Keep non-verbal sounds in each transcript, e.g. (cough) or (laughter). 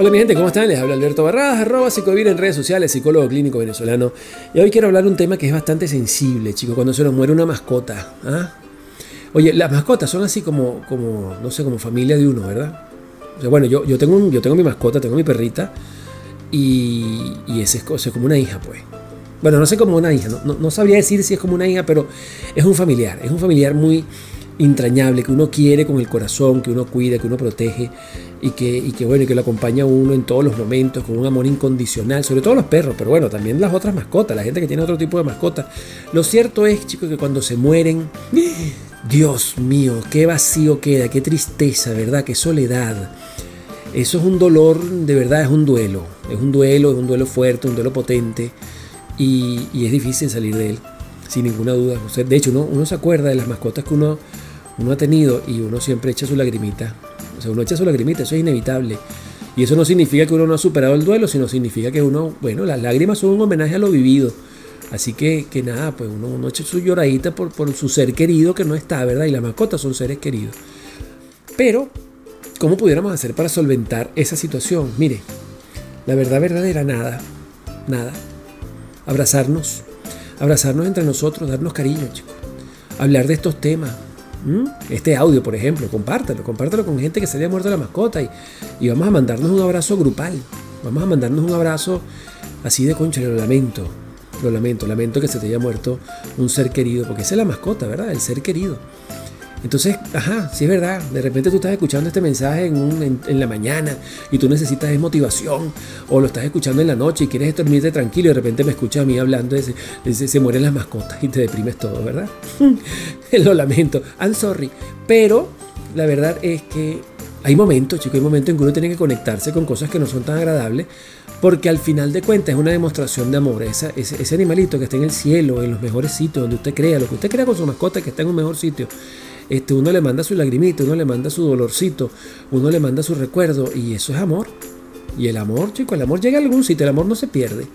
Hola mi gente, ¿cómo están? Les habla Alberto Barradas, arroba psicovir en redes sociales, psicólogo clínico venezolano. Y hoy quiero hablar un tema que es bastante sensible, chicos, cuando se nos muere una mascota. ¿ah? Oye, las mascotas son así como, como, no sé, como familia de uno, ¿verdad? O sea, bueno, yo, yo, tengo, yo tengo mi mascota, tengo mi perrita, y, y ese es, como una hija, pues. Bueno, no sé como una hija, no, no sabría decir si es como una hija, pero es un familiar, es un familiar muy entrañable, que uno quiere con el corazón, que uno cuida, que uno protege y que, y que bueno, que lo acompaña a uno en todos los momentos con un amor incondicional, sobre todo los perros, pero bueno, también las otras mascotas, la gente que tiene otro tipo de mascotas. Lo cierto es, chicos, que cuando se mueren, Dios mío, qué vacío queda, qué tristeza, ¿verdad? Qué soledad. Eso es un dolor, de verdad es un duelo, es un duelo, es un duelo fuerte, un duelo potente y, es difícil salir de él, sin ninguna duda. de hecho, uno se acuerda de las mascotas que uno uno ha tenido y uno siempre echa su lagrimita. O sea, uno echa su lagrimita, eso es inevitable. Y eso no significa que uno no ha superado el duelo, sino significa que uno, bueno, las lágrimas son un homenaje a lo vivido. Así que, que nada, pues uno, uno echa su lloradita por, por su ser querido que no está, ¿verdad? Y las mascotas son seres queridos. Pero, ¿cómo pudiéramos hacer para solventar esa situación? Mire, la verdad verdadera, nada, nada. Abrazarnos, abrazarnos entre nosotros, darnos cariño, chicos. Hablar de estos temas, ¿Mm? Este audio, por ejemplo, compártelo, compártelo con gente que se haya muerto la mascota y, y, vamos a mandarnos un abrazo grupal. Vamos a mandarnos un abrazo así de concha, lo lamento, lo lamento, lamento que se te haya muerto un ser querido, porque esa es la mascota, ¿verdad? El ser querido. Entonces, ajá, sí es verdad, de repente tú estás escuchando este mensaje en, en, la mañana y tú necesitas motivación, o lo estás escuchando en la noche y quieres dormirte tranquilo y de repente me escuchas a mí hablando de, se, se mueren las mascotas y te deprimes todo, ¿verdad? (laughs) lo lamento, I'm sorry, pero la verdad es que hay momentos, chicos, hay momentos en que uno tiene que conectarse con cosas que no son tan agradables, porque al final de cuentas es una demostración de amor. ese, ese, animalito que está en el cielo, en los mejores sitios, donde usted crea, lo que usted crea con su mascota que está en un mejor sitio, este, uno le manda su lagrimita, uno le manda su dolorcito, uno le manda su recuerdo y eso es amor. Y el amor, chico, el amor llega a algún sitio, el amor no se pierde.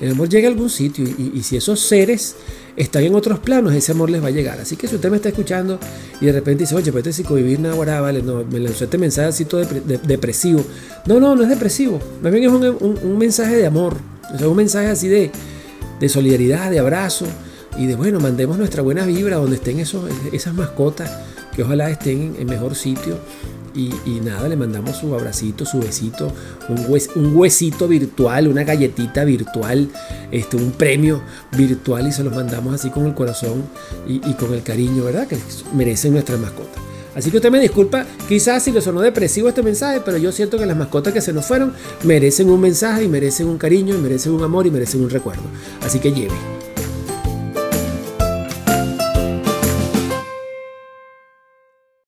El amor llega a algún sitio y, si esos seres están en otros planos, ese amor les va a llegar. Así que si usted me está escuchando y de repente dice, oye, pues este psicovivir nada, vale, no, me lanzó este mensaje así todo depresivo. No, no, no es depresivo. Más bien es un, mensaje de amor. O sea, un mensaje así de, de solidaridad, de abrazo y de bueno, mandemos nuestra buena vibra donde estén esos, esas mascotas, que ojalá estén en mejor sitio. Y, nada, le mandamos su abracito, su besito, un, un, huesito virtual, una galletita virtual, este, un premio virtual y se los mandamos así con el corazón y, y con el cariño, ¿verdad? Que merecen nuestras mascotas. Así que usted me disculpa, quizás si le sonó depresivo este mensaje, pero yo siento que las mascotas que se nos fueron merecen un mensaje y merecen un cariño y merecen un amor y merecen un recuerdo. Así que lleve.